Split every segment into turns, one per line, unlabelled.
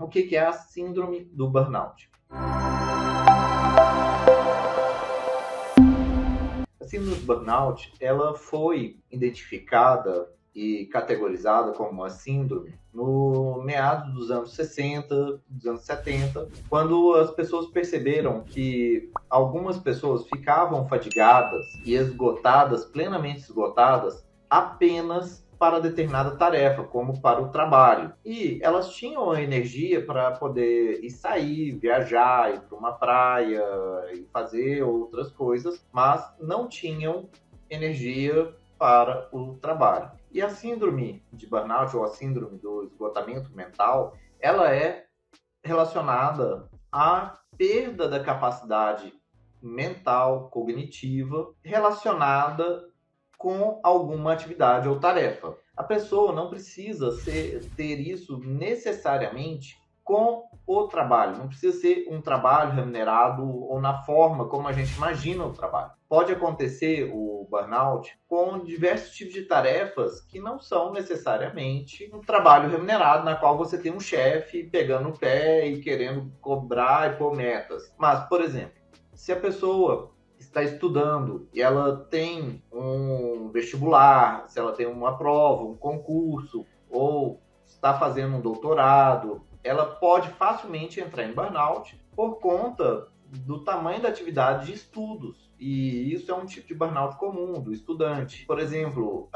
o que, é a síndrome do burnout. A síndrome do burnout, ela foi identificada e categorizada como uma síndrome no meados dos anos 60, dos anos 70, quando as pessoas perceberam que algumas pessoas ficavam fadigadas e esgotadas, plenamente esgotadas, apenas para determinada tarefa, como para o trabalho. E elas tinham a energia para poder ir sair, viajar, ir para uma praia e fazer outras coisas, mas não tinham energia para o trabalho. E a síndrome de burnout ou a síndrome do esgotamento mental, ela é relacionada à perda da capacidade mental, cognitiva, relacionada com alguma atividade ou tarefa. A pessoa não precisa ser, ter isso necessariamente com o trabalho, não precisa ser um trabalho remunerado ou na forma como a gente imagina o trabalho. Pode acontecer o burnout com diversos tipos de tarefas que não são necessariamente um trabalho remunerado, na qual você tem um chefe pegando o pé e querendo cobrar e pôr metas. Mas, por exemplo, se a pessoa está estudando e ela tem um vestibular, se ela tem uma prova, um concurso, ou está fazendo um doutorado, ela pode facilmente entrar em burnout por conta do tamanho da atividade de estudos. E isso é um tipo de burnout comum do estudante. Por exemplo,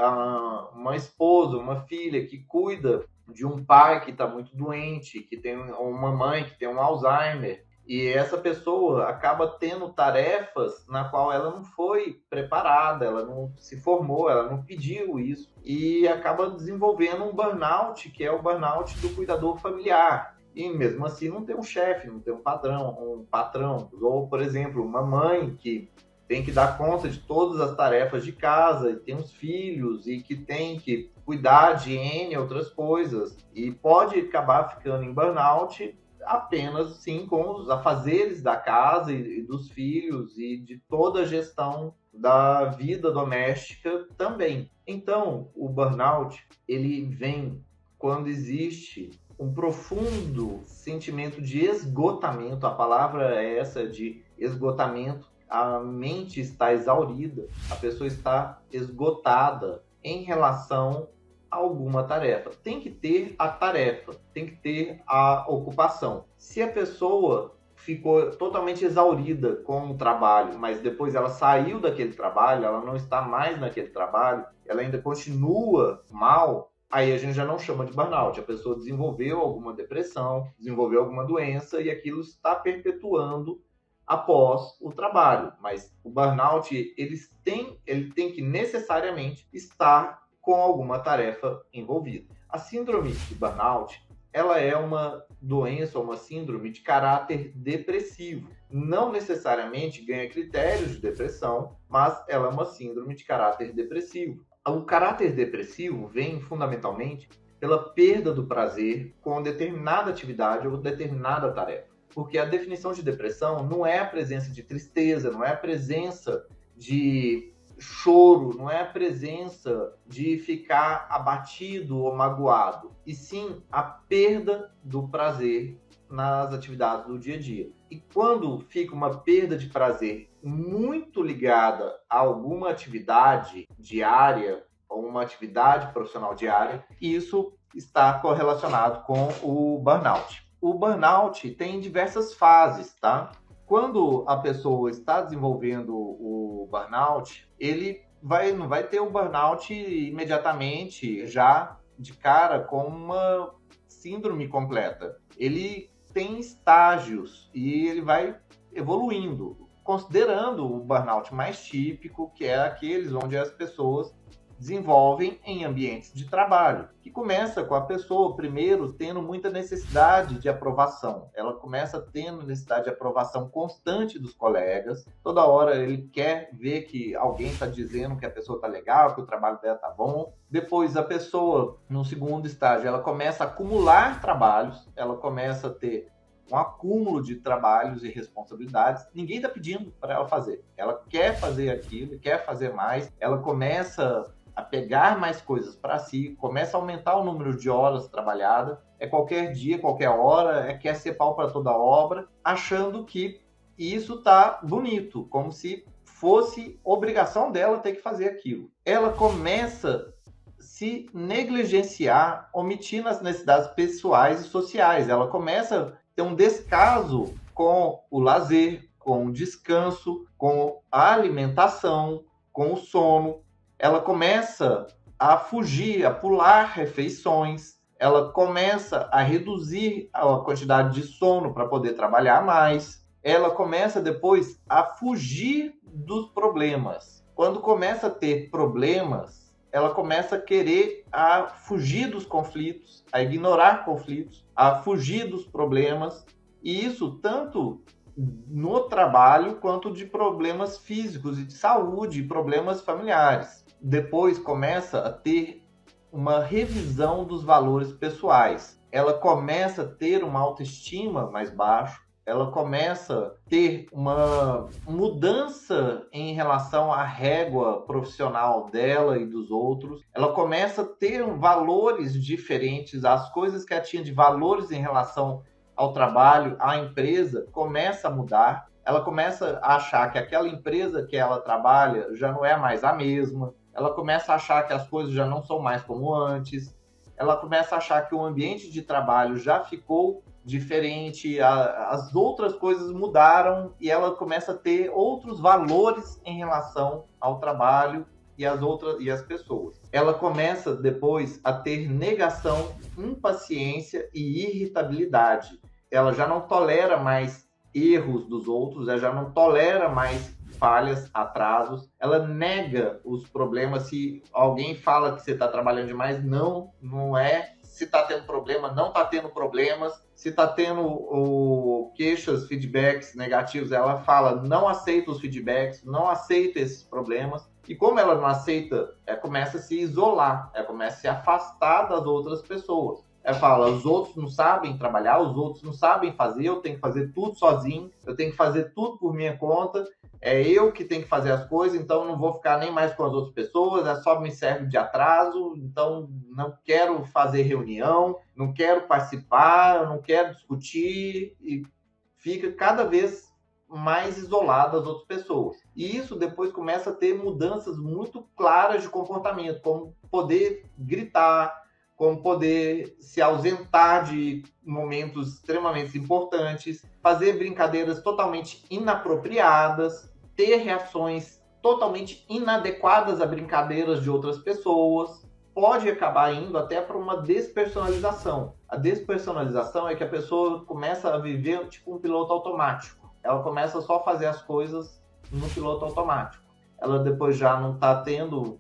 uma esposa, uma filha que cuida de um pai que está muito doente, que tem uma mãe que tem um Alzheimer, e essa pessoa acaba tendo tarefas na qual ela não foi preparada, ela não se formou, ela não pediu isso e acaba desenvolvendo um burnout, que é o burnout do cuidador familiar. E mesmo assim não tem um chefe, não tem um padrão, um patrão. Ou, por exemplo, uma mãe que tem que dar conta de todas as tarefas de casa, e tem os filhos e que tem que cuidar de N outras coisas e pode acabar ficando em burnout apenas sim com os afazeres da casa e, e dos filhos e de toda a gestão da vida doméstica também. Então, o burnout, ele vem quando existe um profundo sentimento de esgotamento, a palavra é essa de esgotamento, a mente está exaurida, a pessoa está esgotada em relação alguma tarefa. Tem que ter a tarefa, tem que ter a ocupação. Se a pessoa ficou totalmente exaurida com o trabalho, mas depois ela saiu daquele trabalho, ela não está mais naquele trabalho, ela ainda continua mal, aí a gente já não chama de burnout. A pessoa desenvolveu alguma depressão, desenvolveu alguma doença e aquilo está perpetuando após o trabalho. Mas o burnout, eles têm, ele tem que necessariamente estar com alguma tarefa envolvida. A síndrome de burnout, ela é uma doença ou uma síndrome de caráter depressivo. Não necessariamente ganha critérios de depressão, mas ela é uma síndrome de caráter depressivo. O caráter depressivo vem fundamentalmente pela perda do prazer com determinada atividade ou determinada tarefa. Porque a definição de depressão não é a presença de tristeza, não é a presença de choro, não é a presença de ficar abatido ou magoado, e sim a perda do prazer nas atividades do dia a dia. E quando fica uma perda de prazer muito ligada a alguma atividade diária ou uma atividade profissional diária, isso está correlacionado com o burnout. O burnout tem diversas fases, tá? Quando a pessoa está desenvolvendo o burnout, ele vai, não vai ter o burnout imediatamente, já de cara, com uma síndrome completa. Ele tem estágios e ele vai evoluindo, considerando o burnout mais típico, que é aqueles onde as pessoas desenvolvem em ambientes de trabalho, que começa com a pessoa primeiro tendo muita necessidade de aprovação. Ela começa tendo necessidade de aprovação constante dos colegas. Toda hora ele quer ver que alguém está dizendo que a pessoa está legal, que o trabalho dela está bom. Depois a pessoa, no segundo estágio, ela começa a acumular trabalhos, ela começa a ter um acúmulo de trabalhos e responsabilidades. Ninguém está pedindo para ela fazer. Ela quer fazer aquilo, quer fazer mais. Ela começa a pegar mais coisas para si, começa a aumentar o número de horas trabalhadas, é qualquer dia, qualquer hora, é quer ser pau para toda obra, achando que isso tá bonito, como se fosse obrigação dela ter que fazer aquilo. Ela começa se negligenciar, omitindo as necessidades pessoais e sociais. Ela começa a ter um descaso com o lazer, com o descanso, com a alimentação, com o sono. Ela começa a fugir, a pular refeições. Ela começa a reduzir a quantidade de sono para poder trabalhar mais. Ela começa depois a fugir dos problemas. Quando começa a ter problemas, ela começa a querer a fugir dos conflitos, a ignorar conflitos, a fugir dos problemas. E isso tanto no trabalho quanto de problemas físicos e de saúde, problemas familiares. Depois começa a ter uma revisão dos valores pessoais. Ela começa a ter uma autoestima mais baixa, ela começa a ter uma mudança em relação à régua profissional dela e dos outros. Ela começa a ter valores diferentes, as coisas que ela tinha de valores em relação ao trabalho, à empresa, começa a mudar. Ela começa a achar que aquela empresa que ela trabalha já não é mais a mesma. Ela começa a achar que as coisas já não são mais como antes. Ela começa a achar que o ambiente de trabalho já ficou diferente, a, as outras coisas mudaram e ela começa a ter outros valores em relação ao trabalho e as outras e as pessoas. Ela começa depois a ter negação, impaciência e irritabilidade ela já não tolera mais erros dos outros, ela já não tolera mais falhas, atrasos, ela nega os problemas. Se alguém fala que você está trabalhando demais, não, não é. Se está tendo problema, não está tendo problemas. Se está tendo o, queixas, feedbacks negativos, ela fala, não aceita os feedbacks, não aceita esses problemas. E como ela não aceita, ela começa a se isolar, ela começa a se afastar das outras pessoas. É, fala, os outros não sabem trabalhar, os outros não sabem fazer, eu tenho que fazer tudo sozinho, eu tenho que fazer tudo por minha conta, é eu que tenho que fazer as coisas, então não vou ficar nem mais com as outras pessoas, é só me serve de atraso, então não quero fazer reunião, não quero participar, não quero discutir, e fica cada vez mais isolado das outras pessoas. E isso depois começa a ter mudanças muito claras de comportamento, como poder gritar, como poder se ausentar de momentos extremamente importantes, fazer brincadeiras totalmente inapropriadas, ter reações totalmente inadequadas a brincadeiras de outras pessoas, pode acabar indo até para uma despersonalização. A despersonalização é que a pessoa começa a viver tipo um piloto automático. Ela começa só a fazer as coisas no piloto automático. Ela depois já não está tendo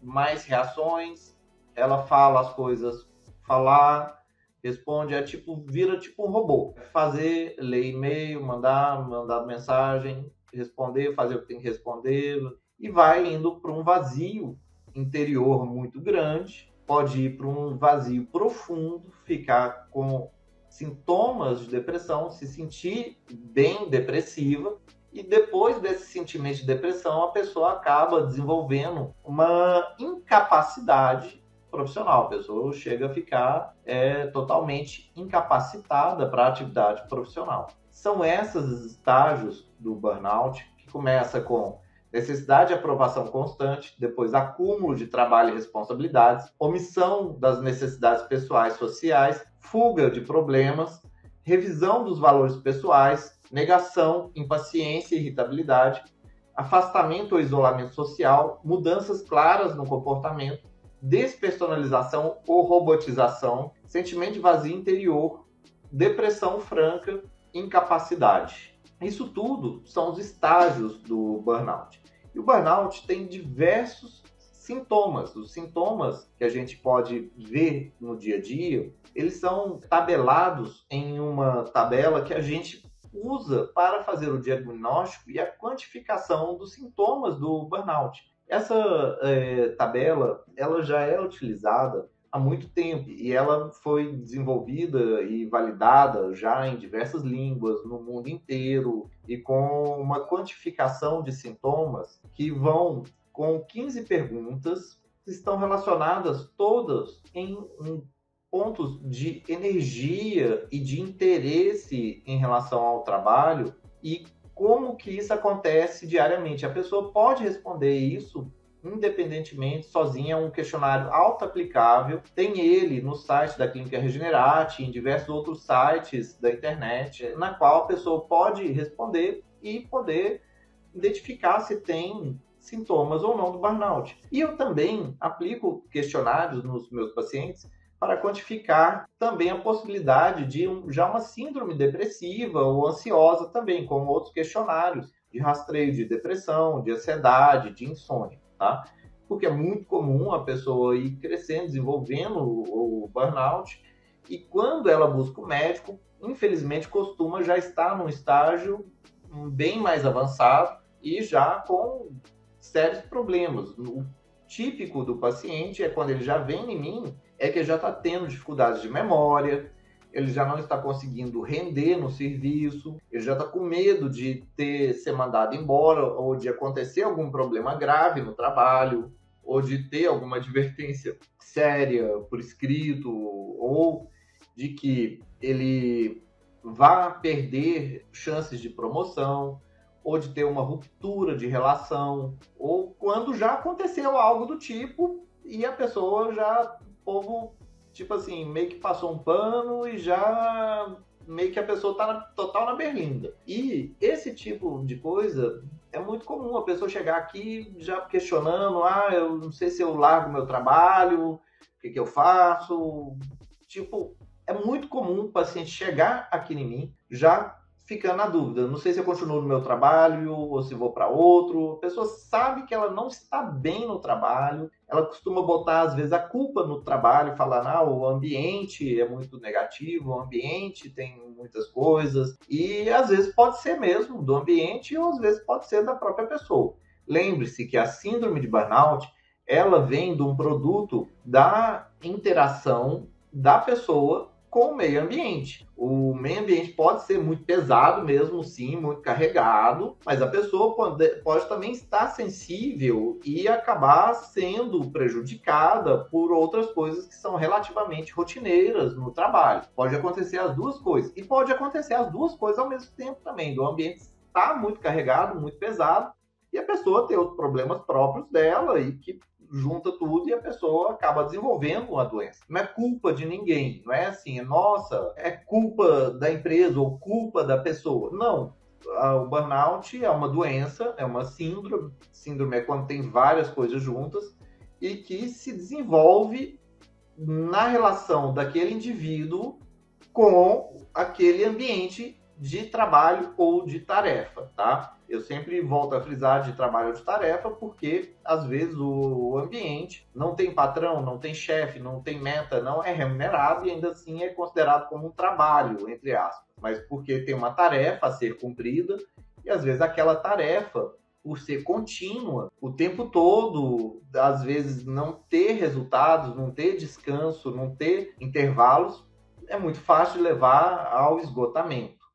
mais reações, ela fala as coisas, falar, responde, é tipo, vira tipo um robô. Fazer, ler e-mail, mandar, mandar mensagem, responder, fazer o que tem que responder, e vai indo para um vazio interior muito grande, pode ir para um vazio profundo, ficar com sintomas de depressão, se sentir bem depressiva, e depois desse sentimento de depressão, a pessoa acaba desenvolvendo uma incapacidade profissional. A pessoa chega a ficar é, totalmente incapacitada para a atividade profissional. São esses estágios do burnout que começa com necessidade de aprovação constante, depois acúmulo de trabalho e responsabilidades, omissão das necessidades pessoais sociais, fuga de problemas, revisão dos valores pessoais, negação, impaciência e irritabilidade, afastamento ou isolamento social, mudanças claras no comportamento, despersonalização ou robotização, sentimento de vazio interior, depressão franca, incapacidade. Isso tudo são os estágios do burnout. E o burnout tem diversos sintomas. Os sintomas que a gente pode ver no dia a dia, eles são tabelados em uma tabela que a gente usa para fazer o diagnóstico e a quantificação dos sintomas do burnout. Essa é, tabela ela já é utilizada há muito tempo e ela foi desenvolvida e validada já em diversas línguas no mundo inteiro e com uma quantificação de sintomas que vão com 15 perguntas estão relacionadas todas em pontos de energia e de interesse em relação ao trabalho e como que isso acontece diariamente. A pessoa pode responder isso independentemente, sozinha, é um questionário auto-aplicável. Tem ele no site da Clínica Regenerate, em diversos outros sites da internet, na qual a pessoa pode responder e poder identificar se tem sintomas ou não do burnout. E eu também aplico questionários nos meus pacientes para quantificar também a possibilidade de um, já uma síndrome depressiva ou ansiosa também, como outros questionários de rastreio de depressão, de ansiedade, de insônia, tá? Porque é muito comum a pessoa ir crescendo, desenvolvendo o, o burnout, e quando ela busca o médico, infelizmente costuma já estar num estágio bem mais avançado e já com sérios problemas. O típico do paciente é quando ele já vem em mim é que já está tendo dificuldades de memória, ele já não está conseguindo render no serviço, ele já está com medo de ter ser mandado embora ou de acontecer algum problema grave no trabalho ou de ter alguma advertência séria por escrito ou de que ele vá perder chances de promoção ou de ter uma ruptura de relação ou quando já aconteceu algo do tipo e a pessoa já povo, tipo assim, meio que passou um pano e já meio que a pessoa tá na, total na berlinda. E esse tipo de coisa é muito comum a pessoa chegar aqui já questionando, ah, eu não sei se eu largo meu trabalho, o que, que eu faço. Tipo, é muito comum o paciente chegar aqui em mim já ficando na dúvida. Não sei se eu continuo no meu trabalho ou se vou para outro. A pessoa sabe que ela não está bem no trabalho. Ela costuma botar, às vezes, a culpa no trabalho, falar, ah, o ambiente é muito negativo, o ambiente tem muitas coisas. E às vezes pode ser mesmo do ambiente ou às vezes pode ser da própria pessoa. Lembre-se que a síndrome de burnout ela vem de um produto da interação da pessoa com o meio ambiente. O meio ambiente pode ser muito pesado mesmo, sim, muito carregado, mas a pessoa pode, pode também estar sensível e acabar sendo prejudicada por outras coisas que são relativamente rotineiras no trabalho. Pode acontecer as duas coisas. E pode acontecer as duas coisas ao mesmo tempo também. Do ambiente estar muito carregado, muito pesado, e a pessoa ter os problemas próprios dela e que junta tudo e a pessoa acaba desenvolvendo uma doença. Não é culpa de ninguém, não é assim, é nossa, é culpa da empresa ou culpa da pessoa. Não. O burnout é uma doença, é uma síndrome. Síndrome é quando tem várias coisas juntas e que se desenvolve na relação daquele indivíduo com aquele ambiente de trabalho ou de tarefa, tá? Eu sempre volto a frisar de trabalho ou de tarefa, porque às vezes o ambiente não tem patrão, não tem chefe, não tem meta, não é remunerado e ainda assim é considerado como um trabalho, entre aspas. Mas porque tem uma tarefa a ser cumprida e às vezes aquela tarefa por ser contínua o tempo todo, às vezes não ter resultados, não ter descanso, não ter intervalos, é muito fácil levar ao esgotamento.